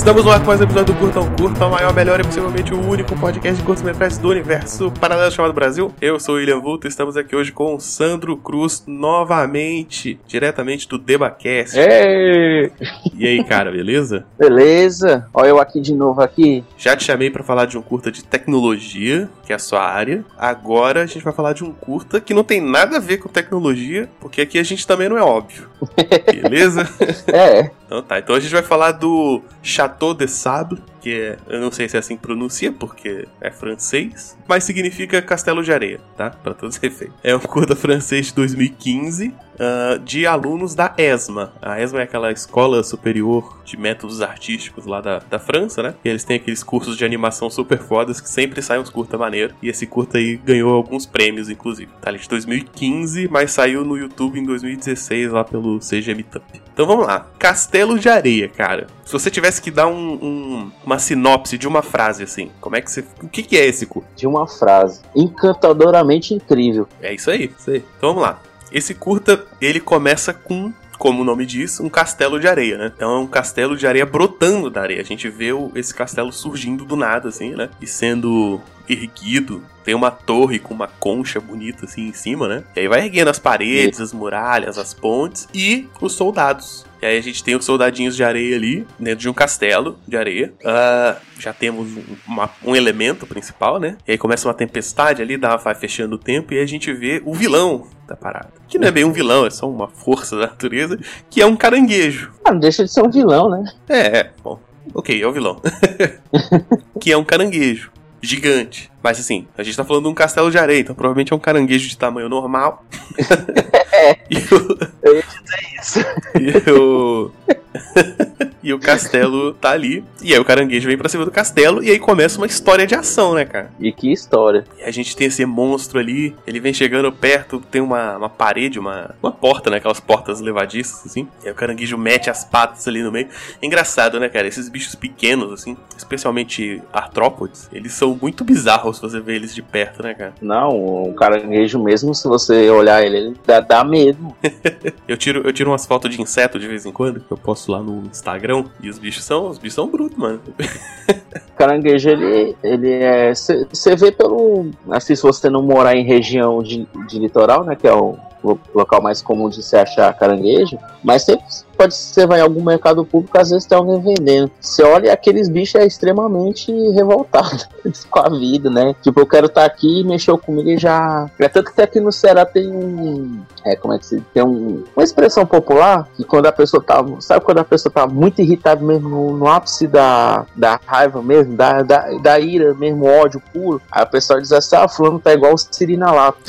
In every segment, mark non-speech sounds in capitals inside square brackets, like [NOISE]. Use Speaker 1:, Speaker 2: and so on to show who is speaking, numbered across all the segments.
Speaker 1: Estamos no ar com mais um episódio do Curta um Curta, o maior, melhor e possivelmente o único podcast de curtas-metragens do universo paralelo chamado Brasil. Eu sou o William Vulto e estamos aqui hoje com o Sandro Cruz, novamente, diretamente do DebaCast.
Speaker 2: Ei!
Speaker 1: E aí, cara, beleza? [LAUGHS]
Speaker 2: Beleza. Olha eu aqui de novo aqui.
Speaker 1: Já te chamei pra falar de um curta de tecnologia, que é a sua área. Agora a gente vai falar de um curta que não tem nada a ver com tecnologia, porque aqui a gente também não é óbvio. [LAUGHS] Beleza?
Speaker 2: É.
Speaker 1: Então tá, então a gente vai falar do Chateau de Sable, que é, eu não sei se é assim que pronuncia, porque é francês, mas significa castelo de areia, tá? Pra todos os efeitos. É um curta francês de 2015, uh, de alunos da ESMA. A ESMA é aquela escola superior de métodos artísticos lá da, da França, né? E eles têm aqueles cursos de animação super fodas que sempre saem uns curta maneiro. E esse curta aí ganhou alguns prêmios, inclusive. Tá ali de 2015, mas saiu no YouTube em 2016 lá pelo CG Meetup. Então vamos lá. Castelo de areia, cara. Se você tivesse que dar um, um, uma sinopse de uma frase assim, como é que você. O que, que é esse curta?
Speaker 2: De uma frase. Encantadoramente incrível.
Speaker 1: É isso aí, isso aí. Então vamos lá. Esse curta, ele começa com como o nome diz, um castelo de areia, né? Então é um castelo de areia brotando da areia. A gente vê o, esse castelo surgindo do nada, assim, né? E sendo erguido. Tem uma torre com uma concha bonita assim em cima, né? E aí vai erguendo as paredes, as muralhas, as pontes e os soldados. E aí a gente tem os soldadinhos de areia ali, dentro de um castelo de areia. Uh, já temos um, uma, um, elemento principal, né? E aí começa uma tempestade ali, dá, vai fechando o tempo, e aí a gente vê o vilão da parada. Que não é bem um vilão, é só uma força da natureza, que é um caranguejo.
Speaker 2: Ah, não deixa de ser um vilão, né?
Speaker 1: É, é bom. Ok, é o vilão. [LAUGHS] que é um caranguejo gigante. Mas assim, a gente tá falando de um castelo de areia, então provavelmente é um caranguejo de tamanho normal. [LAUGHS]
Speaker 2: é. [LAUGHS] e o... Eu ia dizer isso. [LAUGHS]
Speaker 1: E o. [LAUGHS] e o castelo tá ali. E aí o caranguejo vem pra cima do castelo. E aí começa uma história de ação, né, cara?
Speaker 2: E que história.
Speaker 1: E a gente tem esse monstro ali. Ele vem chegando perto. Tem uma, uma parede, uma, uma porta, né? Aquelas portas levadiças, assim. E aí o caranguejo mete as patas ali no meio. Engraçado, né, cara? Esses bichos pequenos, assim. Especialmente artrópodes. Eles são muito bizarros se você ver eles de perto, né, cara?
Speaker 2: Não, o caranguejo mesmo, se você olhar ele, ele dá, dá medo. [LAUGHS]
Speaker 1: eu, tiro, eu tiro umas fotos de inseto de vez em quando. Que eu posto lá no Instagram. E os bichos são, os bichos são brutos, mano. [LAUGHS]
Speaker 2: caranguejo, ele, ele é. Você vê pelo. Assim, se você não morar em região de, de litoral, né? Que é o local mais comum de se achar caranguejo, mas sempre pode você vai em algum mercado público, às vezes tem alguém vendendo. Você olha aqueles bichos é extremamente revoltado [LAUGHS] com a vida, né? Tipo, eu quero estar tá aqui e mexeu comigo e já. É tanto que aqui no Ceará tem um. É, como é que se. Tem um, uma expressão popular que quando a pessoa tá. Sabe quando a pessoa tá muito irritada mesmo no, no ápice da, da raiva mesmo, da, da, da ira mesmo, ódio puro? Aí a pessoa diz assim: ah, fulano tá igual o Sirina lá. [LAUGHS]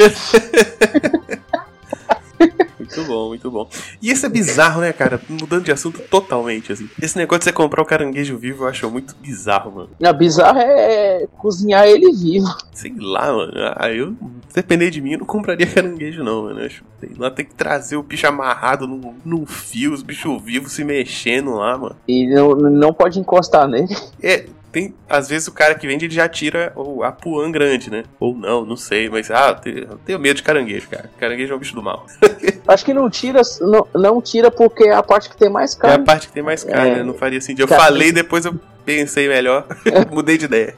Speaker 1: Muito bom, muito bom. E esse é bizarro, né, cara? Mudando de assunto totalmente, assim. Esse negócio de você comprar o caranguejo vivo eu acho muito bizarro, mano.
Speaker 2: Não, bizarro é cozinhar ele vivo.
Speaker 1: Sei lá, mano. Ah, eu, se depender de mim, eu não compraria caranguejo, não, mano. Eu acho, sei lá, tem que trazer o bicho amarrado num, num fio, os bichos vivos se mexendo lá, mano.
Speaker 2: E não, não pode encostar nele.
Speaker 1: É, tem, às vezes o cara que vende ele já tira a puan grande, né? Ou não, não sei, mas ah, eu tenho medo de caranguejo, cara. Caranguejo é um bicho do mal. [LAUGHS]
Speaker 2: Acho que não tira, não, não tira porque é a parte que tem mais carne.
Speaker 1: É a parte que tem mais carne, é, né? Não faria sentido. Eu cara, falei, depois eu pensei melhor, [LAUGHS] mudei de ideia.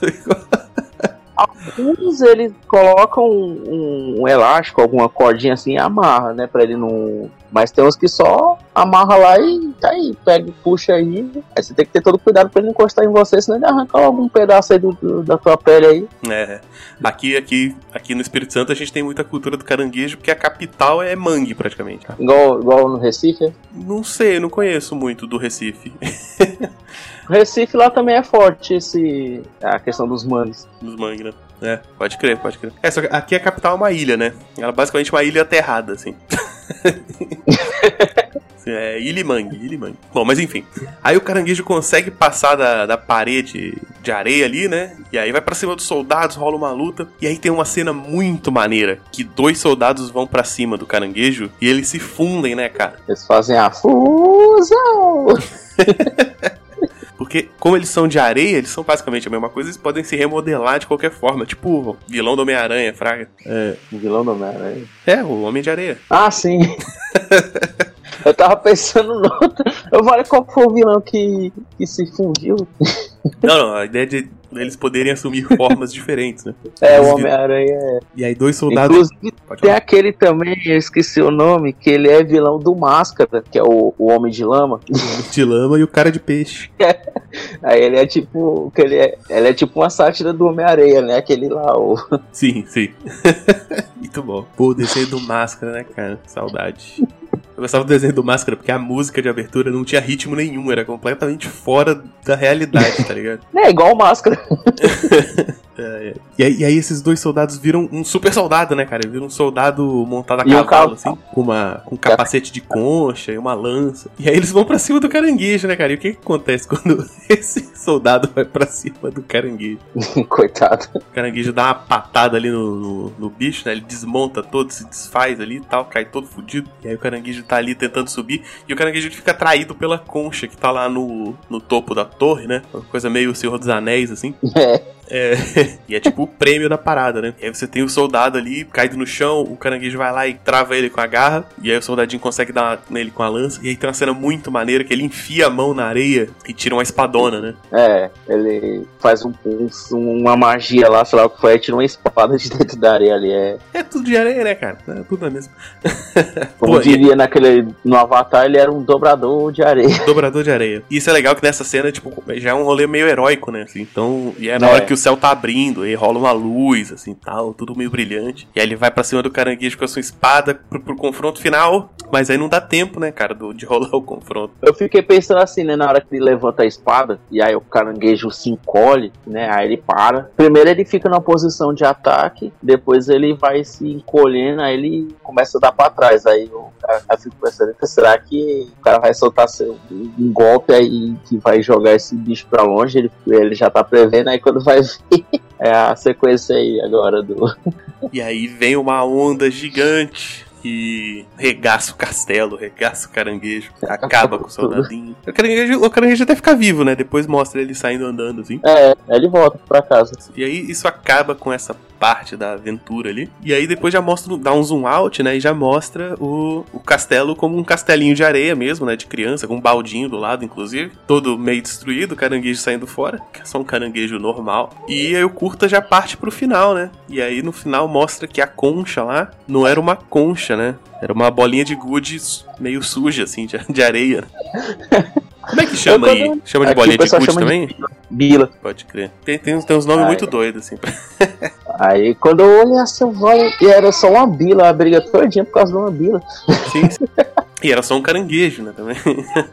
Speaker 1: [LAUGHS]
Speaker 2: Alguns eles colocam um, um, elástico, alguma cordinha assim e amarra, né? Pra ele não. Mas tem uns que só amarra lá e tá aí, pega e puxa aí. Aí você tem que ter todo cuidado pra ele não encostar em você, senão ele arranca algum pedaço aí do, do, da tua pele aí.
Speaker 1: É. Aqui, aqui, aqui no Espírito Santo a gente tem muita cultura do caranguejo, porque a capital é mangue praticamente.
Speaker 2: Igual, igual no Recife?
Speaker 1: Não sei, não conheço muito do Recife. [LAUGHS]
Speaker 2: Recife lá também é forte esse a questão dos mangues.
Speaker 1: Dos mangues, né? É, pode crer, pode crer. É, só que aqui a capital é uma ilha, né? Ela é basicamente uma ilha aterrada, assim. [LAUGHS] É, Ilimangue, Ilimangue. Bom, mas enfim. Aí o caranguejo consegue passar da, da parede de areia ali, né? E aí vai para cima dos soldados, rola uma luta. E aí tem uma cena muito maneira: que dois soldados vão para cima do caranguejo e eles se fundem, né, cara?
Speaker 2: Eles fazem a fusão! [LAUGHS]
Speaker 1: Porque, como eles são de areia, eles são basicamente a mesma coisa, eles podem se remodelar de qualquer forma. Tipo o vilão do Homem-Aranha, Fraga.
Speaker 2: É, o vilão do Homem-Aranha?
Speaker 1: É, o Homem de Areia.
Speaker 2: Ah, sim. [LAUGHS] Eu tava pensando no outro. Eu falei qual foi o vilão que, que se fundiu.
Speaker 1: Não, não, a ideia de eles poderem assumir formas diferentes, né? [LAUGHS]
Speaker 2: É,
Speaker 1: Eles
Speaker 2: o Homem-Aranha é.
Speaker 1: E aí dois soldados.
Speaker 2: Inclusive, tem aquele também, eu esqueci o nome, que ele é vilão do Máscara, que é o, o Homem de Lama.
Speaker 1: de lama e o cara de peixe. [LAUGHS]
Speaker 2: Aí ele é tipo. Que ele, é, ele é tipo uma sátira do Homem-Areia, né? Aquele lá, o.
Speaker 1: Sim, sim. [LAUGHS] Muito bom. Pô, o desenho do Máscara, né, cara? Saudade. Eu gostava do desenho do Máscara porque a música de abertura não tinha ritmo nenhum, era completamente fora da realidade, tá ligado? [LAUGHS]
Speaker 2: É igual o Máscara. [LAUGHS]
Speaker 1: É, é. E, aí, e aí esses dois soldados viram um super soldado, né, cara? Viram um soldado montado a cavalo,
Speaker 2: cavalo.
Speaker 1: assim, com, uma, com um capacete de concha e uma lança. E aí eles vão pra cima do caranguejo, né, cara? E o que, que acontece quando [LAUGHS] esse soldado vai pra cima do caranguejo? [LAUGHS]
Speaker 2: Coitado.
Speaker 1: O caranguejo dá uma patada ali no, no, no bicho, né? Ele desmonta todo, se desfaz ali e tal, cai todo fudido. E aí o caranguejo tá ali tentando subir. E o caranguejo fica atraído pela concha que tá lá no, no topo da torre, né? Uma coisa meio Senhor dos Anéis, assim. [LAUGHS]
Speaker 2: É.
Speaker 1: É, e é tipo o prêmio da parada, né? E aí você tem o soldado ali caído no chão, o caranguejo vai lá e trava ele com a garra, e aí o soldadinho consegue dar nele com a lança. E aí tem uma cena muito maneira que ele enfia a mão na areia e tira uma espadona, né?
Speaker 2: É, ele faz um, um- uma magia lá, sei lá o que foi, tira uma espada de dentro da areia ali. É,
Speaker 1: É tudo de areia, né, cara? É tudo a mesma. [LAUGHS]
Speaker 2: como
Speaker 1: Pô, e-
Speaker 2: diria naquele. No Avatar, ele era um dobrador de areia. [LAUGHS]
Speaker 1: Dobrador de areia. E isso é legal que nessa cena, tipo, já é um rolê meio heróico, né? Assim, então, e é na
Speaker 2: É.
Speaker 1: hora que o céu tá abrindo, aí rola uma luz, assim, tal, tudo meio brilhante. E aí ele vai pra cima do caranguejo com a sua espada pro, pro confronto final. Mas aí não dá tempo, né, cara, do- de [LAUGHS] rolar o confronto.
Speaker 2: Eu fiquei pensando assim, né? Na hora que ele levanta a espada, e aí o caranguejo se encolhe, né? Aí ele para. Primeiro ele fica na posição de ataque, depois ele vai se encolhendo, aí ele começa a dar pra trás. Aí eu, fico pensando, será que o cara vai soltar seu, um golpe aí que vai jogar esse bicho pra longe? Ele, ele já tá prevendo, aí quando vai. [LAUGHS] É a sequência aí agora do.
Speaker 1: E aí vem uma onda gigante. E regaça o castelo, regaça o caranguejo, acaba com o soldadinho. O caranguejo, o caranguejo até fica vivo, né? Depois mostra ele saindo andando assim.
Speaker 2: É, ele volta pra casa.
Speaker 1: E aí isso acaba com essa parte da aventura ali. E aí depois já mostra, dá um zoom out, né? E já mostra o, o castelo como um castelinho de areia mesmo, né? De criança, com um baldinho do lado, inclusive. Todo meio destruído, caranguejo saindo fora. Que é só um caranguejo normal. E aí o curta já parte pro final, né? E aí no final mostra que a concha lá não era uma concha, né? Era uma bolinha de gude meio suja, assim, de, de areia. [LAUGHS] Como é que chama aí? Chama de
Speaker 2: Aqui
Speaker 1: bolinha de gude
Speaker 2: chama de
Speaker 1: também?
Speaker 2: Bila.
Speaker 1: Pode crer. Tem, tem, uns- tem uns nomes
Speaker 2: Ah,
Speaker 1: muito
Speaker 2: é.
Speaker 1: doidos, assim. [LAUGHS]
Speaker 2: Aí quando eu olhei assim, eu falei, e era só uma bila, a briga todinha por causa de uma bila.
Speaker 1: Sim, sim. [LAUGHS] E era só um caranguejo, né, também. [LAUGHS]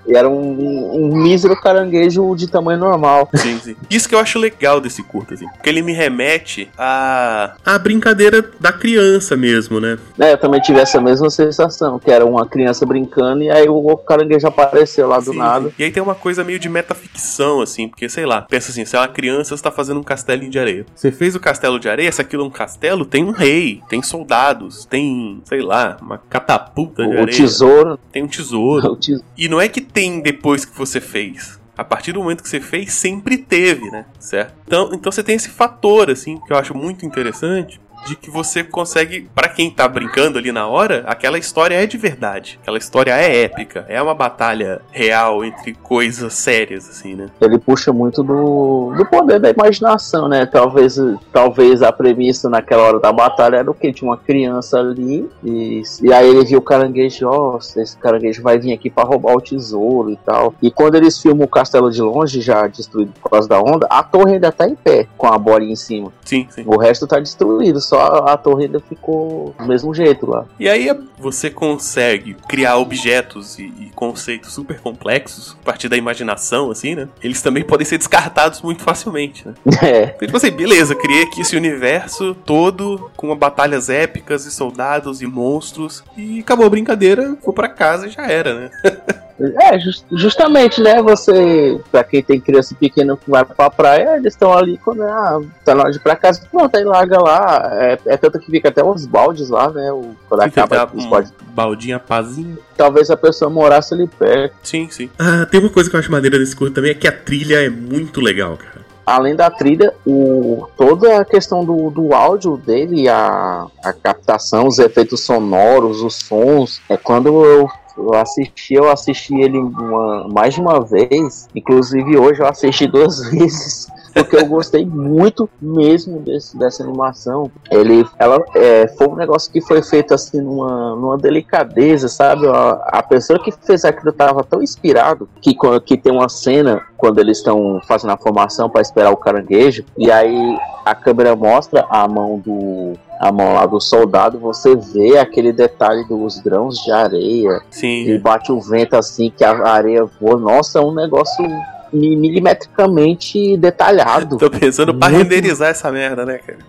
Speaker 2: E era um, um mísero caranguejo de tamanho normal.
Speaker 1: Sim, sim. Isso que eu acho legal desse curto, assim. Porque ele me remete à, à brincadeira da criança mesmo, né?
Speaker 2: Né, eu também tive essa mesma sensação, que era uma criança brincando e aí o caranguejo apareceu lá do
Speaker 1: Sim,
Speaker 2: nada.
Speaker 1: sim. E aí tem uma coisa meio de metaficção, assim, porque, sei lá, pensa assim, você é uma criança, você tá fazendo um castelinho de areia. Você fez o castelo de areia, se aquilo é um castelo, tem um rei, tem soldados, tem, sei lá, uma catapulta de
Speaker 2: O, o
Speaker 1: areia,
Speaker 2: tesouro.
Speaker 1: Tem um [LAUGHS]
Speaker 2: tesouro.
Speaker 1: E não é que tem depois que você fez. A partir do momento que você fez, sempre teve, né? Certo? Então, então você tem esse fator, assim, que eu acho muito interessante. De que você consegue, pra quem tá brincando ali na hora, aquela história é de verdade. Aquela história é épica. É uma batalha real entre coisas sérias, assim, né?
Speaker 2: Ele puxa muito do, do poder da imaginação, né? Talvez, talvez a premissa naquela hora da batalha era o que? Tinha uma criança ali e, e aí ele viu o caranguejo, ó, esse caranguejo vai vir aqui pra roubar o tesouro e tal. E quando eles filmam o castelo de longe, já destruído por causa da onda, a torre ainda tá em pé, com a bolinha em cima.
Speaker 1: Sim, sim.
Speaker 2: O resto tá destruído, só a torre ainda ficou do mesmo jeito lá.
Speaker 1: E aí você consegue criar objetos e, e conceitos super complexos a partir da imaginação, assim, né? Eles também podem ser descartados muito facilmente, né? [LAUGHS]
Speaker 2: É,
Speaker 1: Então, tipo assim, beleza, criei aqui esse universo todo com batalhas épicas e soldados e monstros e acabou a brincadeira, vou pra casa e já era, né? [LAUGHS]
Speaker 2: É, jus- justamente, né? Você, pra quem tem criança pequena que vai pra praia, eles estão ali quando ah, tá na hora de ir pra casa, pronto, aí larga lá. É, é tanto que fica até uns baldes lá, né? O, quando acaba
Speaker 1: Fica
Speaker 2: os
Speaker 1: um
Speaker 2: baldes.
Speaker 1: baldinho a pazinho.
Speaker 2: Talvez a pessoa morasse ali perto.
Speaker 1: Sim, sim. Ah, tem uma coisa que eu acho maneira desse curto também, é que a trilha é muito legal, cara.
Speaker 2: Além da trilha, o, toda a questão do, do áudio dele, a, a captação, os efeitos sonoros, os sons, é quando eu eu assisti, eu assisti ele uma, mais de uma vez. Inclusive hoje eu assisti duas [LAUGHS] vezes porque eu gostei muito mesmo desse, dessa animação. Ele, ela é, foi um negócio que foi feito assim numa, numa delicadeza, sabe? A, a pessoa que fez aquilo estava tão inspirado que, que tem uma cena quando eles estão fazendo a formação para esperar o caranguejo e aí a câmera mostra a mão do a mão lá do soldado, você vê aquele detalhe dos grãos de areia.
Speaker 1: Sim.
Speaker 2: E bate o vento assim, que a areia voa. Nossa, é um negócio milimetricamente detalhado.
Speaker 1: Tô pensando pra Muito... renderizar essa merda, né, cara?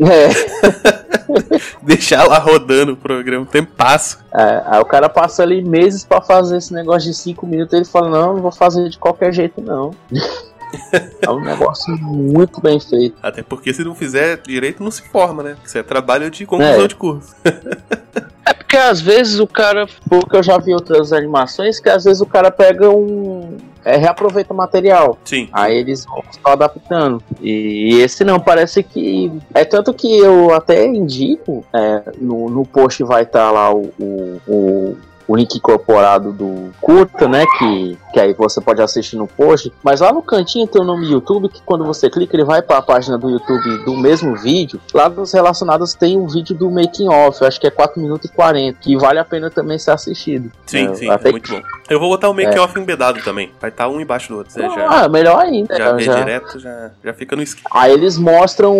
Speaker 2: É. [LAUGHS]
Speaker 1: Deixar lá rodando o programa, o tempo passa.
Speaker 2: É, aí o cara passa ali meses para fazer esse negócio de 5 minutos ele fala, não, não vou fazer de qualquer jeito, não. [LAUGHS] é um negócio muito bem feito.
Speaker 1: Até porque se não fizer direito, não se forma, né? Isso é trabalho de conclusão é. de curso. [LAUGHS]
Speaker 2: é porque às vezes o cara, porque eu já vi outras animações, que às vezes o cara pega um, é, reaproveita material.
Speaker 1: Sim.
Speaker 2: Aí eles vão só adaptando. E esse não, parece que. É tanto que eu até indico, é, no, no post vai estar tá lá o, o, o o link incorporado do curta, né? Que, que aí você pode assistir no post. Mas lá no cantinho tem o nome YouTube, que quando você clica, ele vai para a página do YouTube do mesmo vídeo. Lá nos relacionados tem um vídeo do making off, acho que é 4 minutos e 40, que vale a pena também ser assistido.
Speaker 1: Sim, é, sim, é muito bom. Eu vou botar o making off é. embedado também. Vai estar tá um embaixo do outro.
Speaker 2: Você ah, já, melhor ainda.
Speaker 1: Já vê já... direto, já, já fica no esquema.
Speaker 2: Aí eles mostram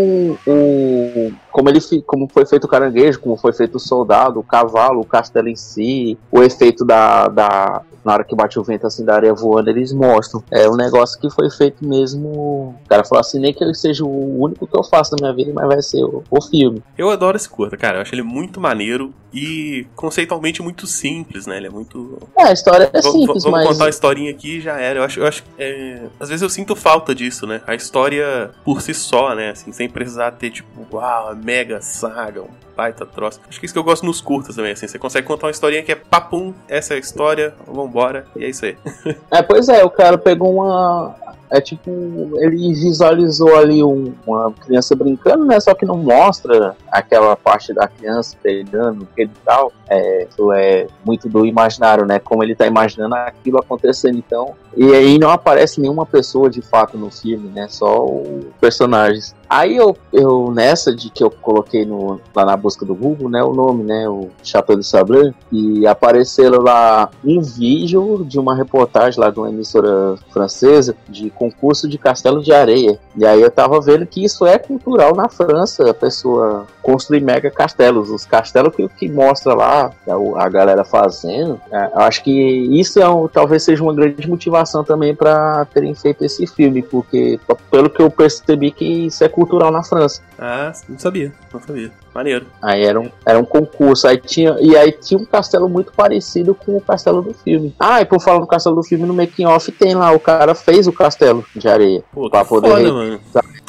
Speaker 2: o como ele como foi feito o caranguejo, como foi feito o soldado, o cavalo, o castelo em si, o efeito da, da na hora que bate o vento assim da areia voando, eles mostram. É um negócio que foi feito mesmo. O cara falou assim, nem que ele seja o único que eu faço na minha vida, mas vai ser o, o filme.
Speaker 1: Eu adoro esse curta, cara. Eu acho ele muito maneiro e conceitualmente muito simples, né? Ele é muito.
Speaker 2: É, a história é simples,
Speaker 1: v
Speaker 2: mas.
Speaker 1: Vamos contar a historinha aqui e já era. Eu acho, eu acho é... às vezes eu sinto falta disso, né? A história por si só, né? Assim, sem precisar ter, tipo, uau, mega saga, um baita troço. Acho que isso que eu gosto nos curtas também, assim. Você consegue contar uma historinha que é papum, essa é a história, vambora, e é isso aí. [LAUGHS] [LAUGHS]
Speaker 2: é, pois é, o cara pegou uma, é tipo, ele visualizou ali um, uma criança brincando, né? Só que não mostra aquela parte da criança pegando, e tal. É, isso é muito do imaginário, né? Como ele tá imaginando aquilo acontecendo, então. E aí não aparece nenhuma pessoa de fato no filme, né? Só os personagens. Aí eu, eu nessa de que eu coloquei no, lá na busca do Google, né, o nome, né, o Chateau de Sablé, e apareceram lá um vídeo de uma reportagem lá de uma emissora francesa de concurso de castelo de areia. E aí eu tava vendo que isso é cultural na França, a pessoa construir mega castelos, os castelos que, que mostra lá a, a galera fazendo. É, eu acho que isso é um, talvez seja uma grande motivação também para terem feito esse filme, porque pelo que eu percebi que isso é cultural na França.
Speaker 1: Ah, não sabia, não sabia. Maneiro.
Speaker 2: Aí era um, era um concurso. Aí tinha, e aí tinha um castelo muito parecido com o castelo do filme. Ah, e por falar no castelo do filme, no making off tem lá, o cara fez o castelo de areia.
Speaker 1: Pô, pra poder. Foda, mano.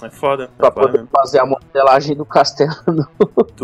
Speaker 1: É foda. É
Speaker 2: pra foda poder fazer a modelagem do castelo.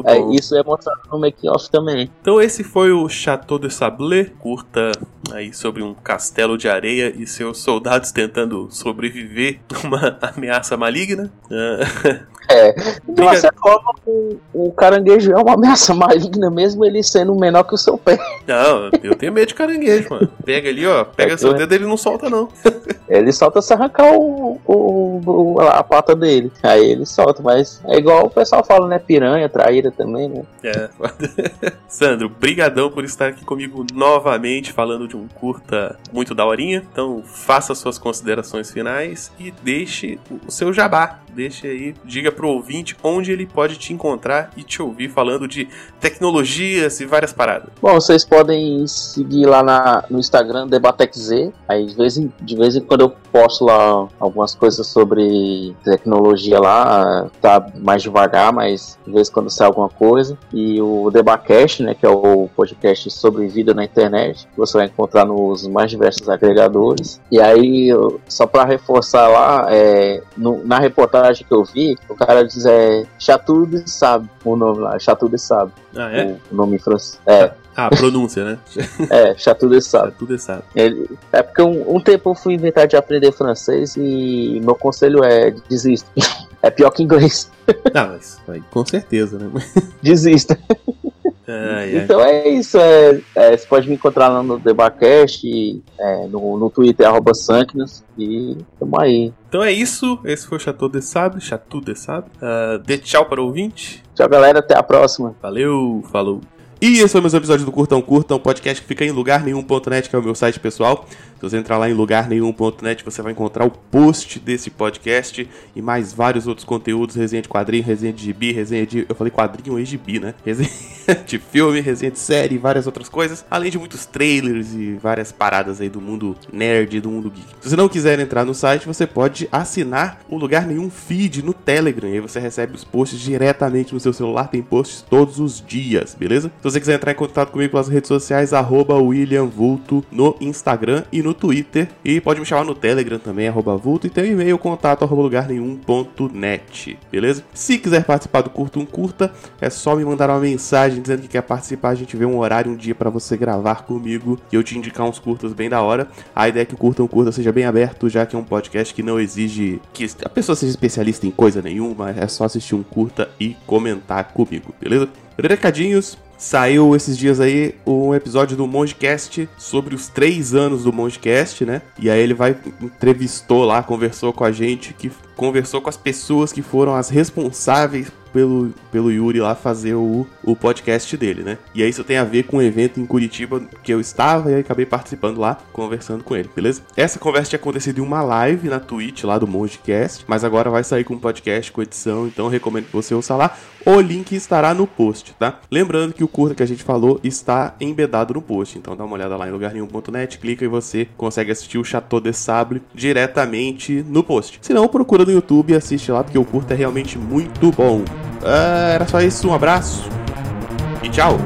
Speaker 2: é, isso é mostrado no making off também.
Speaker 1: Então esse foi o Chateau de Sablé, curta aí sobre um castelo de areia e seus soldados tentando sobreviver a uma [LAUGHS] ameaça maligna. [LAUGHS]
Speaker 2: É, de uma certa forma, o, o, caranguejo é uma ameaça [LAUGHS] maligna, mesmo ele sendo menor que o seu pé.
Speaker 1: Não, eu tenho medo de caranguejo, mano. Pega ali, ó, pega é, seu dedo ele não solta, não. [LAUGHS]
Speaker 2: Ele solta se arrancar o, o, o, a pata dele. Aí ele solta, mas é igual o pessoal fala, né? Piranha, traíra também, né?
Speaker 1: É. [LAUGHS] Sandro, brigadão por estar aqui comigo novamente, falando de um curta muito daorinha. Então, faça suas considerações finais e deixe o seu jabá. Deixe aí, diga pro ouvinte onde ele pode te encontrar e te ouvir falando de tecnologias e várias paradas.
Speaker 2: Bom, vocês podem seguir lá na, no Instagram DebateXZ. Aí de vez, em, de vez em quando eu posto lá algumas coisas sobre tecnologia lá, tá mais devagar, mas de vez em quando sai alguma coisa. E o Debacast, né, que é o podcast sobre vida na internet, que você vai encontrar nos mais diversos agregadores. E aí, só para reforçar lá, é, no, na reportagem que eu vi, o cara diz é Chatude Sabe, o nome lá, Chatude Sabe.
Speaker 1: Ah, é? O,
Speaker 2: o nome em francês. É.
Speaker 1: Ah, pronúncia, né? [LAUGHS]
Speaker 2: é, Chatude Sabe.
Speaker 1: Chatude Sabe.
Speaker 2: Ele, é porque um, um, tempo eu fui inventar de aprender francês e meu conselho é desista. [LAUGHS] É pior que inglês.
Speaker 1: Ah, mas com certeza, né? [LAUGHS]
Speaker 2: Desista. Então é isso. É, é, você pode me encontrar lá no Debacast, é, no, no Twitter, arroba Sankness, e tamo aí.
Speaker 1: Então é isso. Esse foi o Chateau de Sable. Chateau de Sable. Uh, dê tchau para o ouvinte.
Speaker 2: Tchau, galera. Até a próxima.
Speaker 1: Valeu. Falou. E esse foi mais um episódio do Curtão Curtão, podcast que fica em lugar nenhum.net, que é o meu site pessoal. Se você entrar lá em lugar nenhum.net, você vai encontrar o post desse podcast e mais vários outros conteúdos, resenha de quadrinho, resenha de gibi, resenha de. Eu falei quadrinho e gibi, né? [LAUGHS] Resenha de filme, resenha de série e várias outras coisas, além de muitos trailers e várias paradas aí do mundo nerd, do mundo geek. Se você não quiser entrar no site, você pode assinar o Lugar Nenhum feed no Telegram, e aí você recebe os posts diretamente no seu celular, tem posts todos os dias, beleza? Se você quiser entrar em contato comigo pelas redes sociais, arroba William Vulto no Instagram e no Twitter. E pode me chamar no Telegram também, arroba Vulto, e tem um e-mail contato arroba lugar nenhum.net, beleza? Se quiser participar do Curto um Curta, é só me mandar uma mensagem dizendo que quer participar, a gente vê um horário, um dia para você gravar comigo e eu te indicar uns curtas bem da hora. A ideia é que o Curta um Curta seja bem aberto, já que é um podcast que não exige que a pessoa seja especialista em coisa nenhuma, é só assistir um curta e comentar comigo, beleza? Recadinhos, Saiu esses dias aí um episódio do Mongecast sobre os três anos do Mongecast, né? E aí ele vai entrevistou lá, conversou com a gente, que conversou com as pessoas que foram as responsáveis pelo, pelo Yuri lá fazer o, o podcast dele, né? E aí isso tem a ver com um evento em Curitiba que eu estava e acabei participando lá, conversando com ele, beleza? Essa conversa tinha acontecido em uma live na Twitch lá do Mongecast, mas agora vai sair com um podcast com edição, então recomendo que você ouça lá. O link estará no post, tá? Lembrando que o curta que a gente falou está embedado no post, então dá uma olhada lá em lugarnenhum.net, clica e você consegue assistir o Chateau de Sable diretamente no post. Se não, procura no YouTube e assiste lá, porque o curta é realmente muito bom. Uh, era só isso, um abraço e tchau!